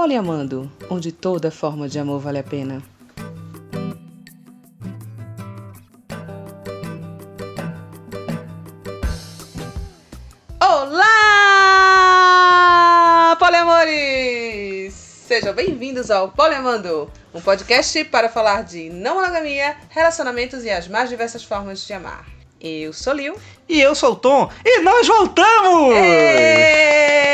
Poliamando, onde toda forma de amor vale a pena. Olá, poliamores! Sejam bem-vindos ao Poliamando, um podcast para falar de não monogamia, relacionamentos e as mais diversas formas de amar. Eu sou Lil. E eu sou o Tom. E nós voltamos! Êêêê!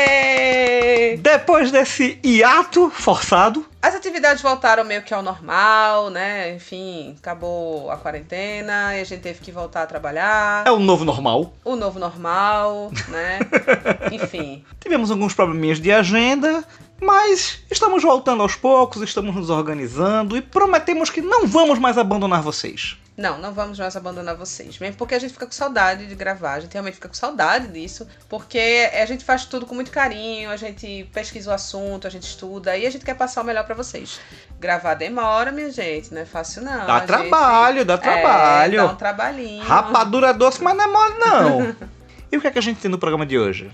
Depois desse hiato forçado. As atividades voltaram meio que ao normal, né? Enfim, acabou a quarentena e a gente teve que voltar a trabalhar. É o novo normal. O novo normal, né? Enfim. Tivemos alguns probleminhas de agenda, mas estamos voltando aos poucos, estamos nos organizando e prometemos que não vamos mais abandonar vocês. Não, não vamos mais abandonar vocês. Mesmo porque a gente fica com saudade de gravar. A gente realmente fica com saudade disso. Porque a gente faz tudo com muito carinho, a gente pesquisa o assunto, a gente estuda e a gente quer passar o melhor pra vocês. Gravar demora, minha gente. Não é fácil, não. Dá A trabalho, dá gente- trabalho. É, dá um trabalhinho. Rapadura doce, mas não é mole não. e o que é que a gente tem no programa de hoje?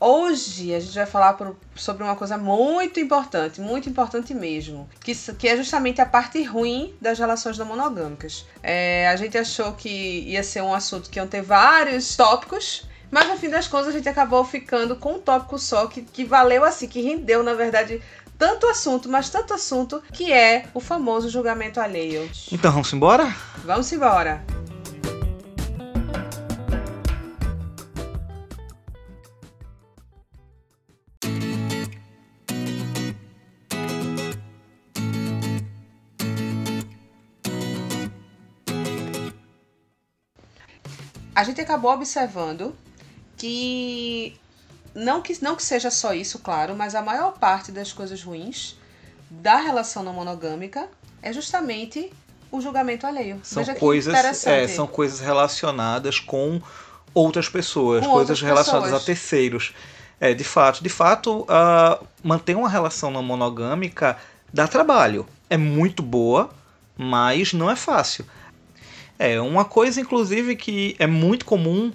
Hoje a gente vai falar por- sobre uma coisa muito importante, muito importante mesmo, que, que é justamente a parte ruim das relações não monogâmicas. É, a gente achou que ia ser um assunto que iam ter vários tópicos, mas no fim das contas a gente acabou ficando com um tópico só que, que valeu assim, que rendeu, na verdade, tanto assunto, mas tanto assunto, que é o famoso julgamento alheio. Então vamos embora? Vamos embora! A gente acabou observando que não que não que seja só isso, claro, mas a maior parte das coisas ruins da relação não monogâmica é justamente o julgamento alheio. São coisas, é, são coisas relacionadas com outras pessoas, Com coisas outras relacionadas pessoas. a terceiros. É, de fato, de fato, ah, manter uma relação não monogâmica dá trabalho. É muito boa, mas não é fácil. É, uma coisa, inclusive, que é muito comum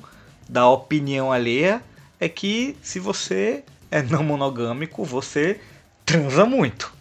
da opinião alheia é que se você é não monogâmico, você transa muito.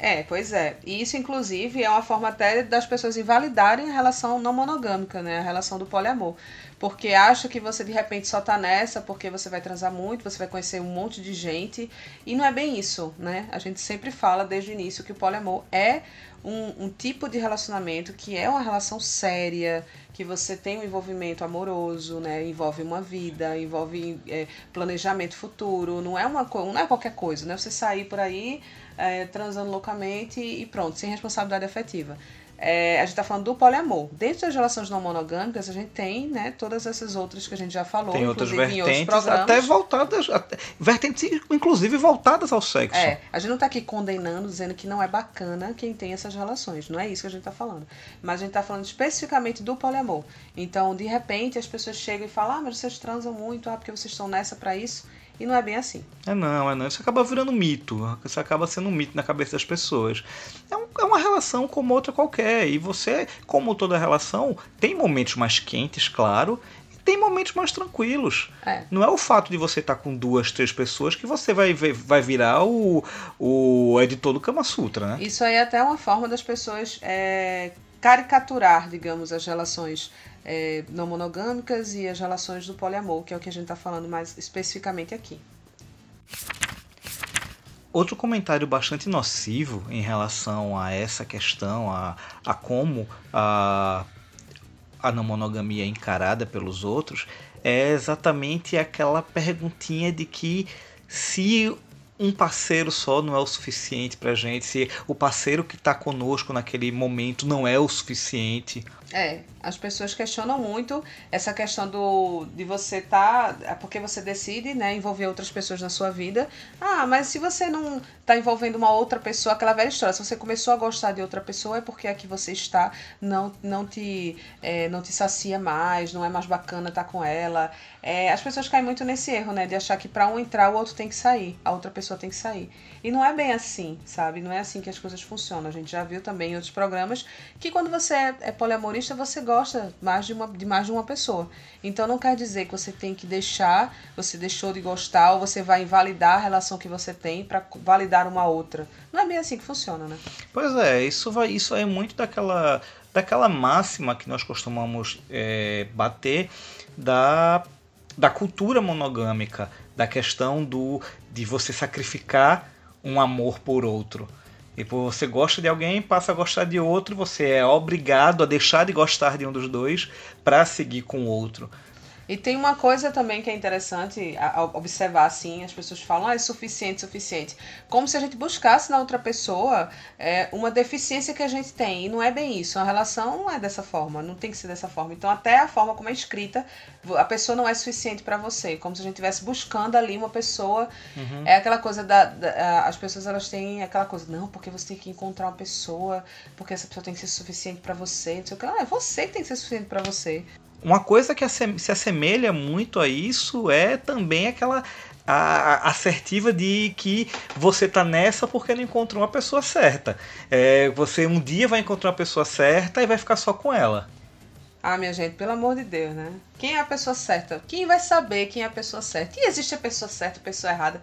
É, pois é. E isso, inclusive, é uma forma até das pessoas invalidarem a relação não monogâmica, né? A relação do poliamor. Porque acha que você, de repente, só tá nessa porque você vai transar muito, você vai conhecer um monte de gente. E não é bem isso, né? A gente sempre fala desde o início que o poliamor é um, um tipo de relacionamento que é uma relação séria, que você tem um envolvimento amoroso, né? Envolve uma vida, envolve é, planejamento futuro. Não é, uma, não é qualquer coisa, né? Você sair por aí é, transando loucamente e pronto, sem responsabilidade afetiva. É, a gente tá falando do poliamor. Dentro das relações não monogâmicas, a gente tem, né, todas essas outras que a gente já falou, Tem outras outros vertentes, programas. até voltadas, até, vertentes inclusive voltadas ao sexo. É, a gente não tá aqui condenando, dizendo que não é bacana quem tem essas relações. Não é isso que a gente tá falando. Mas a gente tá falando especificamente do poliamor. Então, de repente, as pessoas chegam e falam: ah, mas vocês transam muito, ah, porque vocês estão nessa pra isso. E não é bem assim. É não, é não. Isso acaba virando mito. Isso acaba sendo um mito na cabeça das pessoas. É, um- é uma relação como outra qualquer. E você, como toda relação, tem momentos mais quentes, claro, e tem momentos mais tranquilos. É. Não é o fato de você estar com duas, três pessoas que você vai, vai virar o, o editor do Kama Sutra, né? Isso aí é até uma forma das pessoas é, caricaturar, digamos, as relações é, não monogâmicas e as relações do poliamor, que é o que a gente está falando mais especificamente aqui. Outro comentário bastante nocivo em relação a essa questão, a, a como a, a não monogamia é encarada pelos outros, é exatamente aquela perguntinha de que se um parceiro só não é o suficiente pra gente, se o parceiro que tá conosco naquele momento não é o suficiente. É, as pessoas questionam muito essa questão do de você tá, é porque você decide, né, envolver outras pessoas na sua vida. Ah, mas se você não tá envolvendo uma outra pessoa, aquela velha história, se você começou a gostar de outra pessoa é porque a que você está não não te é, não te sacia mais, não é mais bacana estar com ela. É, as pessoas caem muito nesse erro, né, de achar que para um entrar o outro tem que sair, a outra pessoa tem que sair. E não é bem assim, sabe? Não é assim que as coisas funcionam. A gente já viu também em outros programas que quando você é, é poliamorista, você gosta mais de, uma, de mais de uma pessoa. Então não quer dizer que você tem que deixar, você deixou de gostar, ou você vai invalidar a relação que você tem para validar uma outra. Não é bem assim que funciona, né? Pois é, isso vai, isso é muito daquela, daquela máxima que nós costumamos é, bater da, da cultura monogâmica, da questão do de você sacrificar um amor por outro. E por você gosta de alguém, passa a gostar de outro, você é obrigado a deixar de gostar de um dos dois para seguir com o outro. E tem uma coisa também que é interessante observar assim, as pessoas falam, ah, é suficiente, suficiente. Como se a gente buscasse na outra pessoa é, uma deficiência que a gente tem. E não é bem isso. A relação não é dessa forma, não tem que ser dessa forma. Então, até a forma como é escrita, a pessoa não é suficiente para você. Como se a gente estivesse buscando ali uma pessoa. Uhum. É aquela coisa da, da, As pessoas elas têm aquela coisa, não, porque você tem que encontrar uma pessoa, porque essa pessoa tem que ser suficiente para você. Não sei o que. Não, é você que tem que ser suficiente para você. Uma coisa que se assemelha muito a isso é também aquela a assertiva de que você tá nessa porque não encontrou uma pessoa certa. É, você um dia vai encontrar uma pessoa certa e vai ficar só com ela. Ah, minha gente, pelo amor de Deus, né? Quem é a pessoa certa? Quem vai saber quem é a pessoa certa? E existe a pessoa certa a pessoa errada.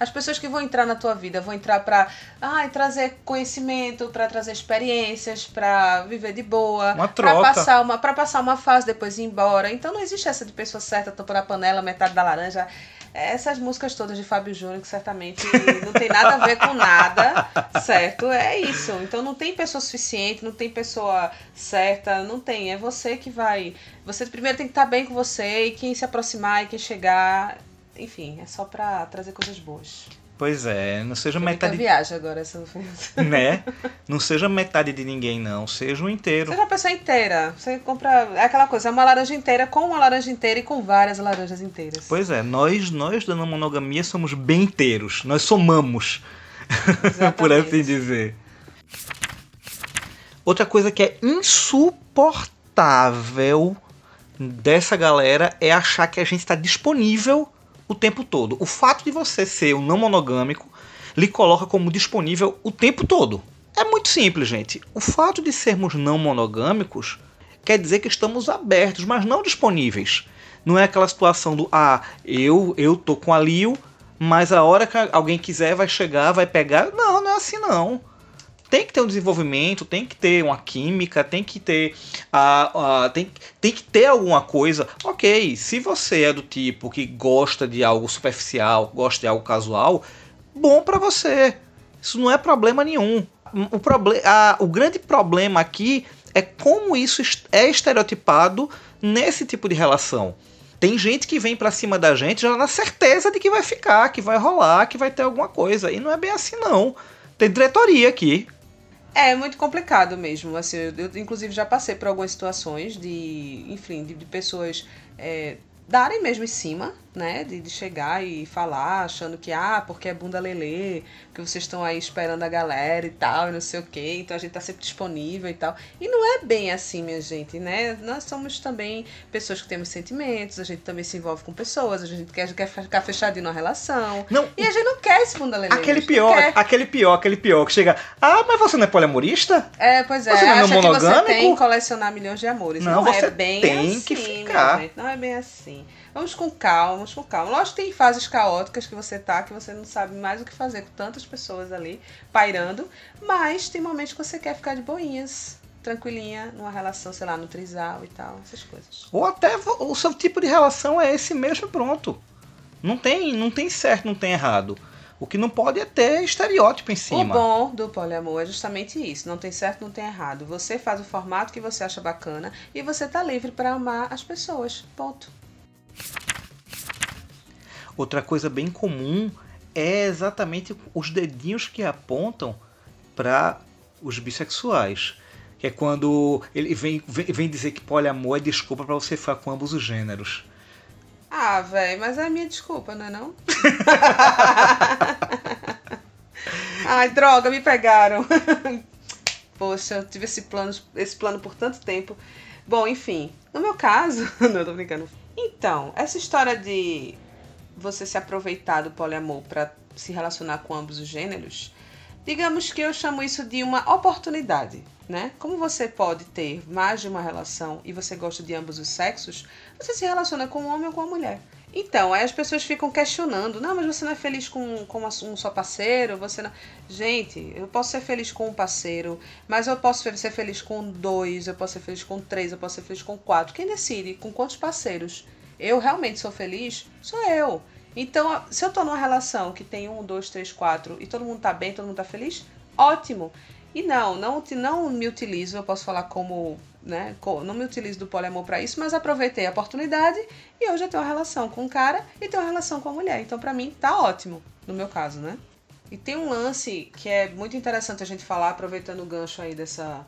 As pessoas que vão entrar na tua vida vão entrar para ah, trazer conhecimento, para trazer experiências, para viver de boa, para passar uma para passar uma fase depois ir embora. Então não existe essa de pessoa certa, topo na panela, metade da laranja. Essas músicas todas de Fábio Júnior, que certamente não tem nada a ver com nada, certo? É isso. Então não tem pessoa suficiente, não tem pessoa certa, não tem. É você que vai. Você primeiro tem que estar bem com você e quem se aproximar e quem chegar enfim, é só pra trazer coisas boas. Pois é, não seja metade. viagem agora essa. Né? Não seja metade de ninguém, não. Seja um inteiro. Seja uma pessoa inteira. Você compra. É aquela coisa, é uma laranja inteira com uma laranja inteira e com várias laranjas inteiras. Pois é, nós, nós da monogamia somos bem inteiros. Nós somamos. Por assim dizer. Outra coisa que é insuportável dessa galera é achar que a gente está disponível o tempo todo. O fato de você ser um não monogâmico lhe coloca como disponível o tempo todo. É muito simples, gente. O fato de sermos não monogâmicos quer dizer que estamos abertos, mas não disponíveis. Não é aquela situação do ah, eu eu tô com a Lio, mas a hora que alguém quiser vai chegar, vai pegar. Não, não é assim não tem que ter um desenvolvimento, tem que ter uma química, tem que ter a, a, tem, tem que ter alguma coisa. Ok, se você é do tipo que gosta de algo superficial, gosta de algo casual, bom para você. Isso não é problema nenhum. O, proble a, o grande problema aqui é como isso é estereotipado nesse tipo de relação. Tem gente que vem para cima da gente já na certeza de que vai ficar, que vai rolar, que vai ter alguma coisa. E não é bem assim, não. Tem diretoria aqui. É muito complicado mesmo. Assim, eu, eu, inclusive já passei por algumas situações de, enfim, de, de pessoas é, darem mesmo em cima, né? De, de, chegar e falar, achando que, ah, porque é bunda lelê, que vocês estão aí esperando a galera e tal, e não sei o quê, então a gente tá sempre disponível e tal. E não é bem assim, minha gente, né? Nós somos também pessoas que temos sentimentos, a gente também se envolve com pessoas, a gente quer, quer ficar fechadinho na relação. Não, e a gente não quer esse bunda lelê. Aquele pior, aquele pior, aquele pior, que chega, ah, mas você não é poliamorista? É, pois é, você não é acha monogâmico? que você tem colecionar milhões de amores. Não, não você é bem tem assim, que ficar. Gente, não é bem assim. Vamos com calma, vamos com calma. Lógico que tem fases caóticas que você tá, que você não sabe mais o que fazer com tantas pessoas ali pairando, mas tem momentos que você quer ficar de boinhas, tranquilinha, numa relação, sei lá, no trisal e tal, essas coisas. Ou até o seu tipo de relação é esse mesmo pronto. Não tem, não tem certo, não tem errado. O que não pode é ter estereótipo em cima. O bom do poliamor é justamente isso. Não tem certo, não tem errado. Você faz o formato que você acha bacana e você tá livre para amar as pessoas. Ponto. Outra coisa bem comum é exatamente os dedinhos que apontam para os bissexuais. Que é quando ele vem, vem, vem dizer que poliamor é desculpa para você ficar com ambos os gêneros. Ah, velho, mas é a minha desculpa, não é não? Ai, droga, me pegaram. Poxa, eu tive esse plano, esse plano por tanto tempo. Bom, enfim, no meu caso, não, tô brincando. Então, essa história de você se aproveitar do poliamor para se relacionar com ambos os gêneros, digamos que eu chamo isso de uma oportunidade, né? Como você pode ter mais de uma relação e você gosta de ambos os sexos, você se relaciona com um homem ou com uma mulher. Então, aí as pessoas ficam questionando: não, mas você não é feliz com, com um só parceiro? Você não. Gente, eu posso ser feliz com um parceiro, mas eu posso ser feliz com dois, eu posso ser feliz com três, eu posso ser feliz com quatro. Quem decide com quantos parceiros eu realmente sou feliz sou eu. Então, se eu tô numa relação que tem um, dois, três, quatro e todo mundo tá bem, todo mundo tá feliz, ótimo. E não, não, não me utilizo, eu posso falar como né? Não me utilizo do poliamor para isso, mas aproveitei a oportunidade e hoje eu tenho uma relação com um cara e tenho uma relação com a mulher. Então, para mim, tá ótimo, no meu caso, né? E tem um lance que é muito interessante a gente falar, aproveitando o gancho aí dessa,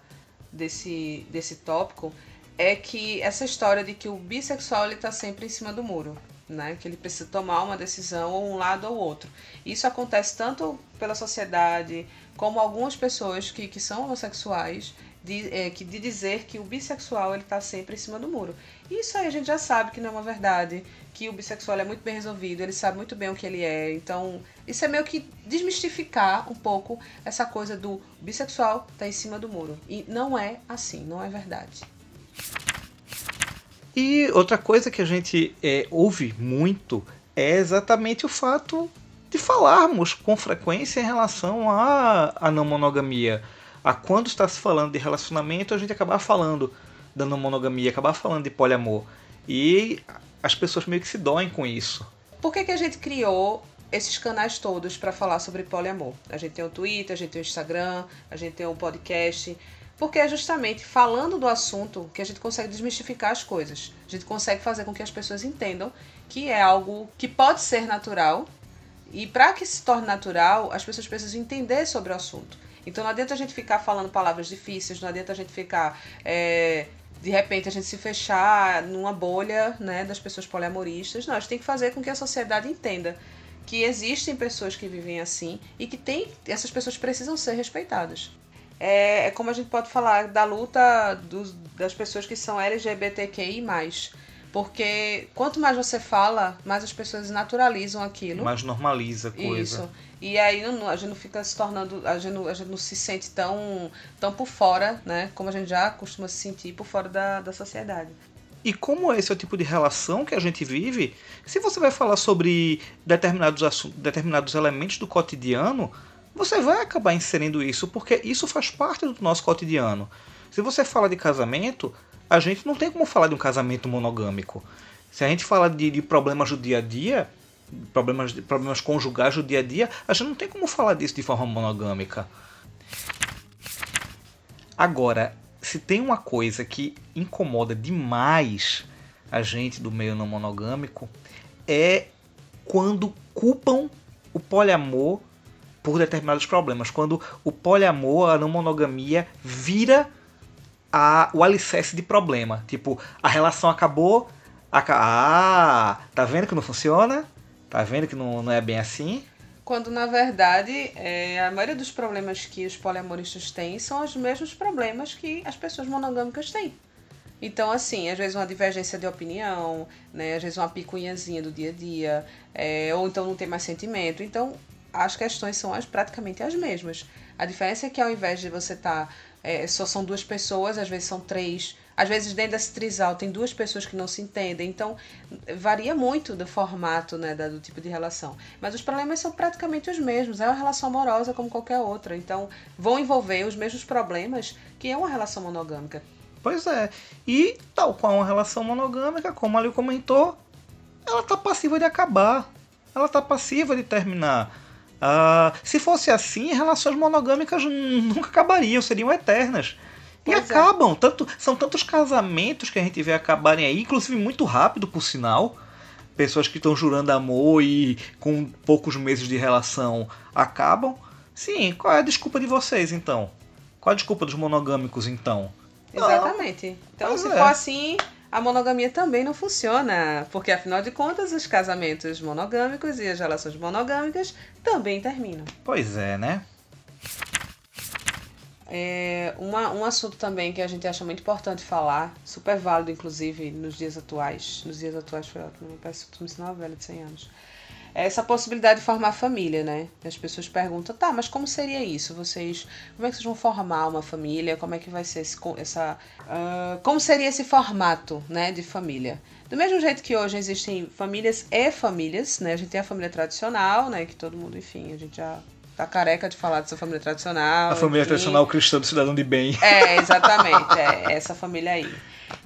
desse, desse tópico, é que essa história de que o bissexual ele tá sempre em cima do muro. Né, que ele precisa tomar uma decisão ou um lado ou outro. Isso acontece tanto pela sociedade como algumas pessoas que, que são homossexuais de, é, que, de dizer que o bissexual ele está sempre em cima do muro. Isso aí a gente já sabe que não é uma verdade, que o bissexual é muito bem resolvido, ele sabe muito bem o que ele é. Então, isso é meio que desmistificar um pouco essa coisa do bissexual tá em cima do muro. E não é assim, não é verdade. E outra coisa que a gente é, ouve muito é exatamente o fato de falarmos com frequência em relação à, à não monogamia a quando está se falando de relacionamento, a gente acabar falando da não monogamia, acabar falando de poliamor. E as pessoas meio que se doem com isso. Por que, que a gente criou esses canais todos para falar sobre poliamor? A gente tem o Twitter, a gente tem o Instagram, a gente tem o podcast. Porque é justamente falando do assunto que a gente consegue desmistificar as coisas. A gente consegue fazer com que as pessoas entendam que é algo que pode ser natural. E para que se torne natural, as pessoas precisam entender sobre o assunto. Então não adianta a gente ficar falando palavras difíceis, não adianta a gente ficar. É, de repente a gente se fechar numa bolha né, das pessoas poliamoristas. Não, a gente tem que fazer com que a sociedade entenda que existem pessoas que vivem assim e que tem, essas pessoas precisam ser respeitadas. É, é como a gente pode falar da luta dos, das pessoas que são LGBTQI. Porque quanto mais você fala, mais as pessoas naturalizam aquilo. Mais normaliza a coisa. Isso. E aí não, a gente não fica se tornando. A gente não, a gente não se sente tão, tão por fora, né? Como a gente já costuma se sentir por fora da, da sociedade. E como esse é o tipo de relação que a gente vive, se você vai falar sobre determinados, assuntos, determinados elementos do cotidiano, você vai acabar inserindo isso, porque isso faz parte do nosso cotidiano. Se você fala de casamento, a gente não tem como falar de um casamento monogâmico. Se a gente fala de, de problemas do dia a dia, problemas, problemas conjugais do dia a dia, a gente não tem como falar disso de forma monogâmica. Agora, se tem uma coisa que incomoda demais a gente do meio não monogâmico, é quando culpam o poliamor por determinados problemas. Quando o poliamor, a não monogamia, vira a, o alicerce de problema. Tipo, a relação acabou. A, ah, tá vendo que não funciona? Tá vendo que não, não é bem assim? Quando, na verdade, é, a maioria dos problemas que os poliamoristas têm são os mesmos problemas que as pessoas monogâmicas têm. Então, assim, às vezes uma divergência de opinião, né? Às vezes uma picuinhazinha do dia a dia, é, ou então não tem mais sentimento. Então, as questões são as, praticamente as mesmas. A diferença é que ao invés de você estar tá é, só são duas pessoas, às vezes são três. Às vezes dentro desse trisal tem duas pessoas que não se entendem. Então, varia muito do formato, né, do tipo de relação. Mas os problemas são praticamente os mesmos. É uma relação amorosa como qualquer outra. Então, vão envolver os mesmos problemas que é uma relação monogâmica. Pois é. E tal qual uma relação monogâmica, como ali comentou, ela tá passiva de acabar. Ela tá passiva de terminar. Uh, se fosse assim, relações monogâmicas nunca acabariam, seriam eternas. Pois e é. acabam. Tanto, são tantos casamentos que a gente vê acabarem aí, inclusive muito rápido, por sinal. Pessoas que estão jurando amor e com poucos meses de relação acabam. Sim, qual é a desculpa de vocês então? Qual a desculpa dos monogâmicos então? Exatamente. Então, se é. for assim, a monogamia também não funciona, porque afinal de contas os casamentos monogâmicos e as relações monogâmicas também terminam. Pois é, né? É, uma, um assunto também que a gente acha muito importante falar, super válido inclusive nos dias atuais, nos dias atuais foi ótimo, peço que me sinal velha de 100 anos, essa possibilidade de formar família, né? As pessoas perguntam, tá, mas como seria isso? Vocês, como é que vocês vão formar uma família? Como é que vai ser esse, essa, uh, como seria esse formato, né, de família? Do mesmo jeito que hoje existem famílias e famílias, né? A gente tem a família tradicional, né? Que todo mundo, enfim, a gente já tá careca de falar dessa família tradicional. A família tradicional cristã do cidadão de bem. É, exatamente. é essa família aí.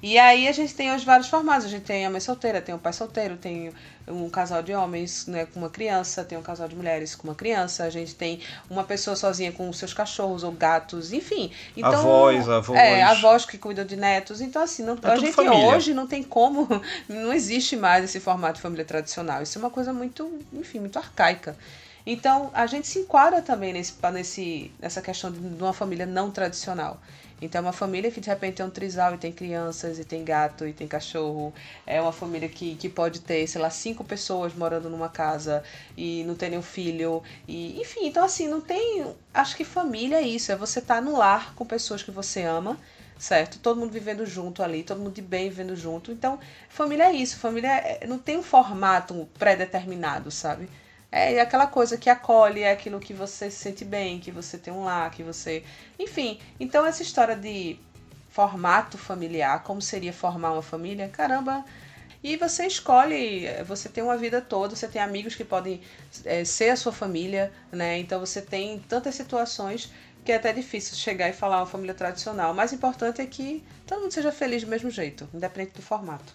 E aí a gente tem os vários formatos. A gente tem a mãe solteira, tem o pai solteiro, tem um casal de homens né, com uma criança, tem um casal de mulheres com uma criança, a gente tem uma pessoa sozinha com seus cachorros ou gatos, enfim. Então, avós, avós. É, avós que cuidam de netos. Então, assim, não, é a gente família. hoje não tem como, não existe mais esse formato de família tradicional. Isso é uma coisa muito, enfim, muito arcaica. Então, a gente se enquadra também nesse, nesse, nessa questão de uma família não tradicional. Então, é uma família que de repente é um trisal e tem crianças, e tem gato, e tem cachorro. É uma família que, que pode ter, sei lá, cinco pessoas morando numa casa e não ter nenhum filho. E, enfim, então assim, não tem. Acho que família é isso, é você estar tá no lar com pessoas que você ama certo? Todo mundo vivendo junto ali, todo mundo de bem vivendo junto. Então, família é isso, família é, não tem um formato pré-determinado, sabe? É aquela coisa que acolhe, é aquilo que você se sente bem, que você tem um lar, que você. Enfim, então essa história de formato familiar, como seria formar uma família, caramba. E você escolhe, você tem uma vida toda, você tem amigos que podem é, ser a sua família, né? Então você tem tantas situações que é até difícil chegar e falar uma família tradicional. O mais importante é que todo mundo seja feliz do mesmo jeito, independente do formato.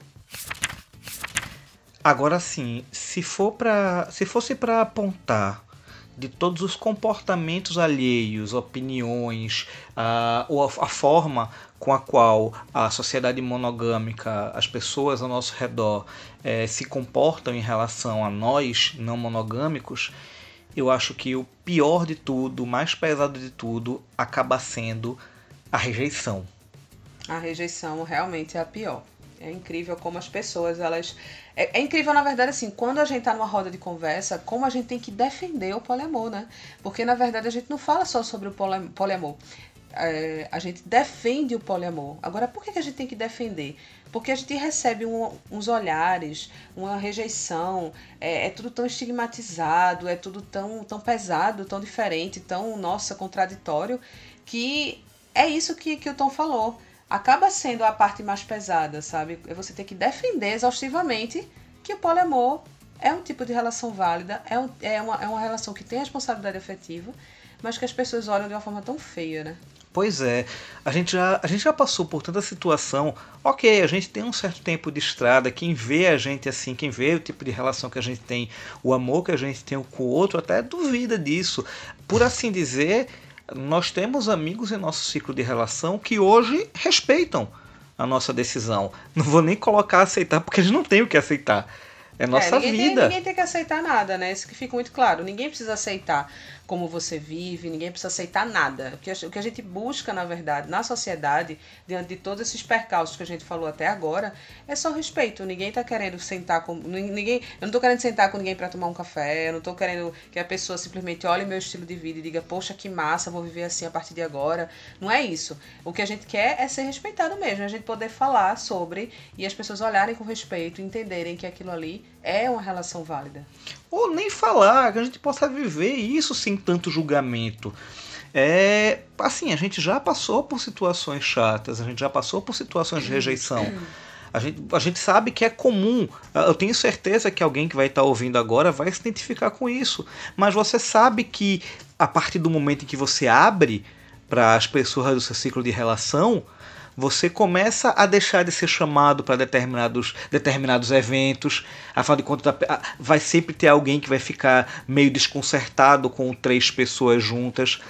Agora sim, se for para, se fosse para apontar de todos os comportamentos alheios, opiniões, a, ou a, forma com a qual a sociedade monogâmica, as pessoas ao nosso redor é, se comportam em relação a nós não monogâmicos, eu acho que o pior de tudo, o mais pesado de tudo, acaba sendo a rejeição. A rejeição realmente é a pior. É incrível como as pessoas, elas. É, é, incrível, na verdade, assim, quando a gente tá numa roda de conversa, como a gente tem que defender o poliamor, né? Porque, na verdade, a gente não fala só sobre o poliamor. É, a gente defende o poliamor. Agora, por que a gente tem que defender? Porque a gente recebe um, uns olhares, uma rejeição, é, é, tudo tão estigmatizado, é tudo tão, tão pesado, tão diferente, tão, nossa, contraditório, que é isso que, que o Tom falou acaba sendo a parte mais pesada, sabe? É você ter que defender exaustivamente que o poliamor é um tipo de relação válida, é, um, é, uma, é uma relação que tem responsabilidade afetiva, mas que as pessoas olham de uma forma tão feia, né? Pois é, a gente, já, a gente já passou por tanta situação. Ok, a gente tem um certo tempo de estrada. Quem vê a gente assim, quem vê o tipo de relação que a gente tem, o amor que a gente tem com o outro, até duvida disso. Por assim dizer, nós temos amigos em nosso ciclo de relação que hoje respeitam a nossa decisão. Não vou nem colocar aceitar, porque gente não tem o que aceitar. É nossa é, ninguém vida. Tem, ninguém tem que aceitar nada, né? Isso que fica muito claro. Ninguém precisa aceitar como você vive, ninguém precisa aceitar nada. O que a gente busca, na verdade, na sociedade, diante de todos esses percalços que a gente falou até agora, é só respeito. Ninguém tá querendo sentar com. Ninguém, eu não tô querendo sentar com ninguém para tomar um café, eu não tô querendo que a pessoa simplesmente olhe meu estilo de vida e diga, poxa, que massa, vou viver assim a partir de agora. Não é isso. O que a gente quer é ser respeitado mesmo, a gente poder falar sobre e as pessoas olharem com respeito, entenderem que aquilo ali é uma relação válida. Ou nem falar, que a gente possa viver isso sem tanto julgamento. É, assim, a gente já passou por situações chatas, a gente já passou por situações de rejeição. A gente, a gente sabe que é comum. Eu tenho certeza que alguém que vai estar ouvindo agora vai se identificar com isso. Mas você sabe que a partir do momento em que você abre para as pessoas do seu ciclo de relação, você começa a deixar de ser chamado para determinados, determinados eventos. Afinal de contas, vai sempre ter alguém que vai ficar meio desconcertado com três pessoas juntas.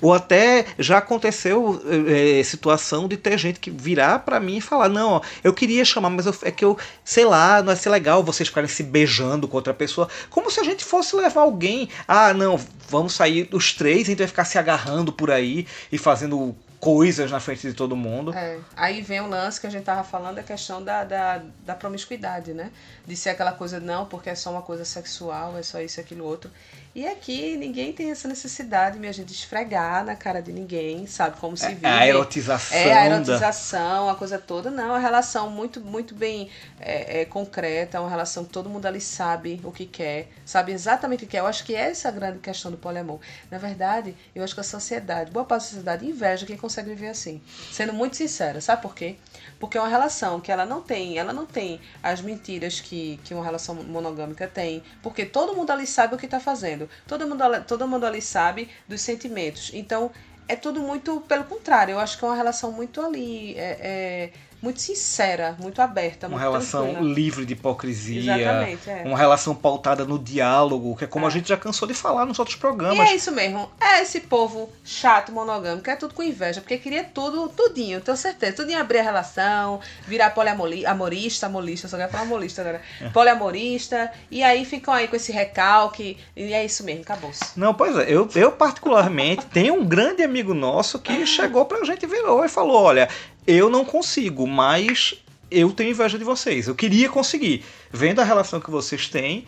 Ou até já aconteceu é, situação de ter gente que virar para mim e falar: Não, ó, eu queria chamar, mas eu, é que eu, sei lá, não é ser legal vocês ficarem se beijando com outra pessoa. Como se a gente fosse levar alguém. Ah, não, vamos sair os três, então vai ficar se agarrando por aí e fazendo coisas na frente de todo mundo. É. Aí vem o lance que a gente tava falando, a questão da, da, da promiscuidade, né? De ser aquela coisa, não, porque é só uma coisa sexual, é só isso aquilo outro. E aqui ninguém tem essa necessidade, minha gente, de esfregar na cara de ninguém, sabe? Como se vive. É a erotização. É a erotização, a coisa toda. Não, é uma relação muito, muito bem é, é, concreta, é uma relação que todo mundo ali sabe o que quer, sabe exatamente o que quer. Eu acho que essa é a grande questão do poliamor. Na verdade, eu acho que a sociedade, boa parte da sociedade, inveja quem consegue viver assim. Sendo muito sincera, sabe por quê? Porque é uma relação que ela não tem, ela não tem as mentiras que, que uma relação monogâmica tem, porque todo mundo ali sabe o que está fazendo, todo mundo, todo mundo ali sabe dos sentimentos. Então, é tudo muito pelo contrário. Eu acho que é uma relação muito ali. É, é, muito sincera, muito aberta. Uma muito relação tranquila. livre de hipocrisia. Exatamente, é. Uma relação pautada no diálogo, que é como É. a gente já cansou de falar nos outros E programas. é isso mesmo. É esse povo chato, monogâmico, é tudo com inveja, porque queria tudo, tudinho, tenho certeza. Tudinho abrir a relação, virar poliamorista, amorista, só quero falar amorista agora. É. Poliamorista, e aí ficam aí com esse recalque, e é isso mesmo, acabou-se. Não, pois é, eu, eu particularmente tenho um grande amigo nosso que chegou pra gente, virou e falou: olha, eu não consigo, mas eu tenho inveja de vocês. Eu queria conseguir. Vendo a relação que vocês têm,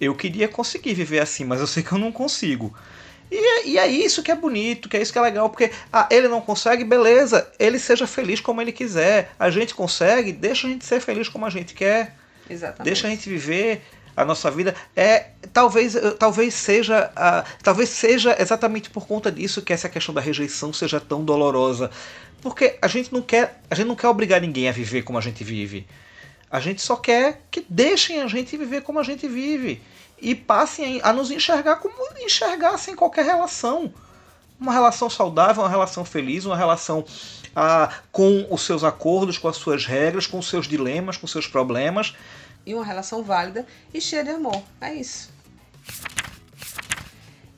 eu queria conseguir viver assim, mas eu sei que eu não consigo. E é, e é isso que é bonito, que é isso que é legal, porque ah, ele não consegue, beleza, ele seja feliz como ele quiser. A gente consegue, deixa a gente ser feliz como a gente quer. Exatamente. Deixa a gente viver a nossa vida. É talvez talvez seja a, talvez seja exatamente por conta disso que essa questão da rejeição seja tão dolorosa, porque a gente não quer a gente não quer obrigar ninguém a viver como a gente vive. A gente só quer que deixem a gente viver como a gente vive e passem a nos enxergar como enxergassem qualquer relação. Uma relação saudável, uma relação feliz, uma relação ah, com os seus acordos, com as suas regras, com os seus dilemas, com os seus problemas. E uma relação válida e cheia de amor. É isso.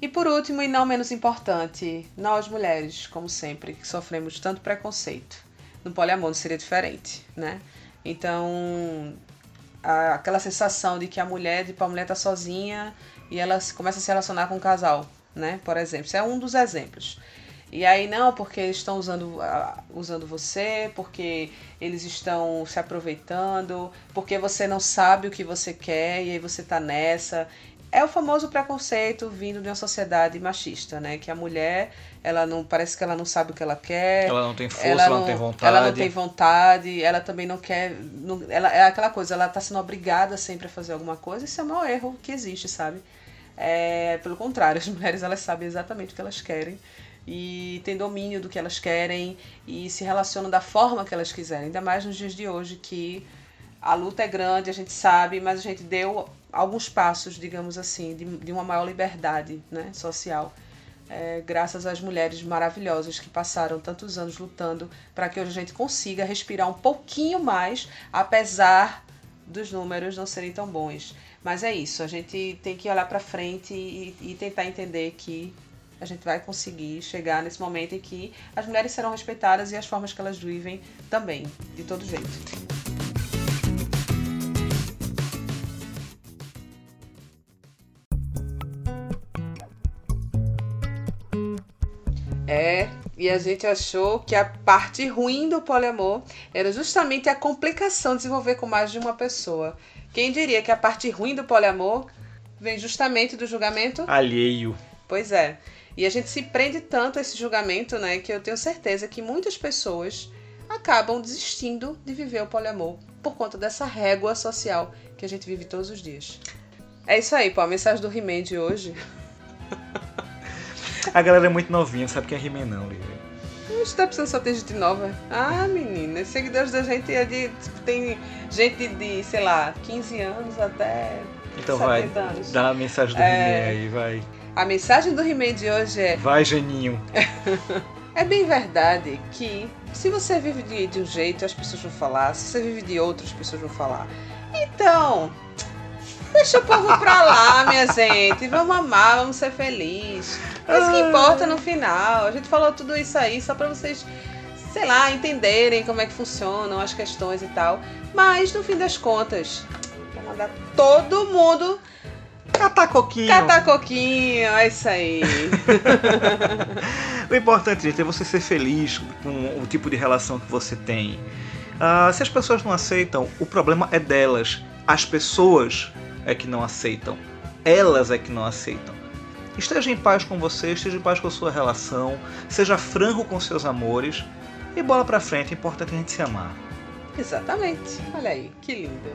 E por último, e não menos importante, nós mulheres, como sempre, que sofremos tanto preconceito. No poliamor seria diferente, né? Então, a- aquela sensação de que a mulher, tipo, a mulher tá sozinha e ela começa a se relacionar com um casal, né? Por exemplo, isso é um dos exemplos. E aí, não, porque eles estão usando, usando você, porque eles estão se aproveitando, porque você não sabe o que você quer e aí você tá nessa. É o famoso preconceito vindo de uma sociedade machista, né? Que a mulher, ela não parece que ela não sabe o que ela quer. Ela não tem força, ela, não, tem vontade. Ela não tem vontade, ela também não quer. não- ela, é aquela coisa, ela tá sendo obrigada sempre a fazer alguma coisa. Isso é o maior erro que existe, sabe? É, pelo contrário, as mulheres elas sabem exatamente o que elas querem e têm domínio do que elas querem e se relacionam da forma que elas quiserem. Ainda mais nos dias de hoje que a luta é grande, a gente sabe, mas a gente deu alguns passos, digamos assim, de, de uma maior liberdade né, social. É, graças às mulheres maravilhosas que passaram tantos anos lutando para que hoje a gente consiga respirar um pouquinho mais, apesar dos números não serem tão bons. Mas é isso, a gente tem que olhar para frente e, e tentar entender que a gente vai conseguir chegar nesse momento em que as mulheres serão respeitadas e as formas que elas vivem também, de todo jeito. É, e a gente achou que a parte ruim do poliamor era justamente a complicação de se envolver com mais de uma pessoa. Quem diria que a parte ruim do poliamor vem justamente do julgamento? Alheio. Pois é. E a gente se prende tanto a esse julgamento, né, que eu tenho certeza que muitas pessoas acabam desistindo de viver o poliamor por conta dessa régua social que a gente vive todos os dias. É isso aí, pô. A mensagem do He-Man de hoje. A galera é muito novinha, não sabe quem é He-Man não, Lívia. A gente tá precisando só ter gente nova. Ah, menina, seguidores da gente é de. tipo, tem gente de, sei lá, 15 anos até. Então 70 vai, anos. dá a mensagem do É. He-Man aí, vai. A mensagem do He-Man de hoje é. Vai, Geninho. É bem verdade que se você vive de, de um jeito, as pessoas vão falar. Se você vive de outro, as pessoas vão falar. Então, deixa o povo pra lá, minha gente. Vamos amar, vamos ser felizes. É isso que importa no final. A gente falou tudo isso aí só pra vocês, sei lá, entenderem como é que funcionam as questões e tal. Mas, no fim das contas, vou mandar todo mundo Catar coquinho. catar coquinho. É isso aí. O importante, gente, é você ser feliz com o tipo de relação que você tem. Uh, se as pessoas não aceitam, o problema é delas. As pessoas é que não aceitam. Elas é que não aceitam. Esteja em paz com você, esteja em paz com a sua relação, seja franco com seus amores e bola pra frente. É importante a gente se amar. Exatamente. Olha aí, que lindo.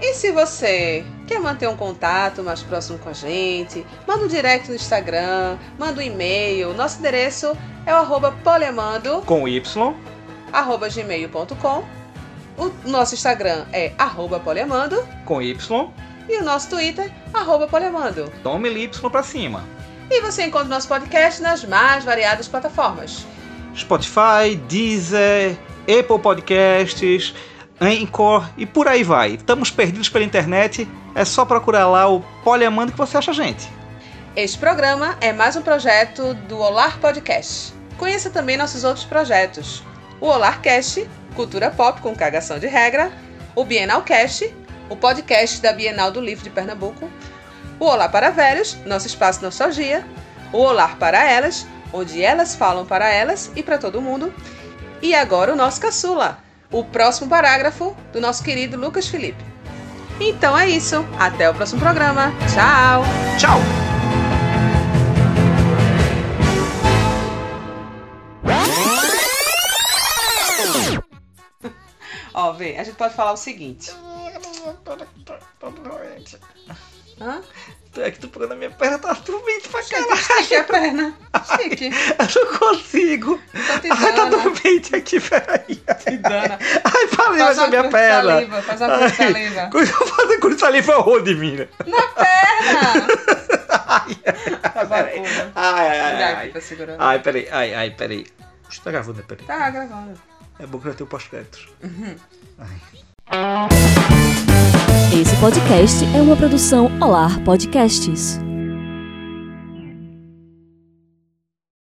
E se você quer manter um contato mais próximo com a gente, manda um direct no Instagram, manda um e-mail. Nosso endereço é o arroba poliamando com Y arroba gmail.com. O nosso Instagram é arroba poliamando com Y e o nosso Twitter, arroba poliamando. Tome Y pra cima. E você encontra o nosso podcast nas mais variadas plataformas. Spotify, Deezer, Apple Podcasts, Anchor e por aí vai. Estamos perdidos pela internet, é só procurar lá o Poliamando que você acha a gente. Este programa é mais um projeto do Olar Podcast. Conheça também nossos outros projetos. O Olar Cast, Cultura Pop com cagação de regra, o Bienal Cast, o podcast da Bienal do Livro de Pernambuco, o Olá para Velhos, nosso espaço nostalgia, o Olar para Elas, onde elas falam para elas e para todo mundo, e agora o nosso caçula, o próximo parágrafo do nosso querido Lucas Felipe. Então é isso, até o próximo programa. Tchau! Tchau! Ó, vê, a gente pode falar o seguinte. Hã? É que tu pegou na minha perna, tá dormente pra caralho. Estique a perna. Estique. Eu não consigo. Te Ai, tá dormente aqui, peraí. Te dana. Ai, falei essa uma minha cruz perna. saliva, faz uma cruz de Ai, saliva. Eu fazer com saliva onde, mina? Na perna! Ai, Tá. Ai, ai, ai, ai. segurar. Ai, peraí, ai, ai, peraí. Você tá gravando? Peraí. Tá gravando. É bom que já tem o pós-créditos. Esse podcast é uma produção Olar Podcasts.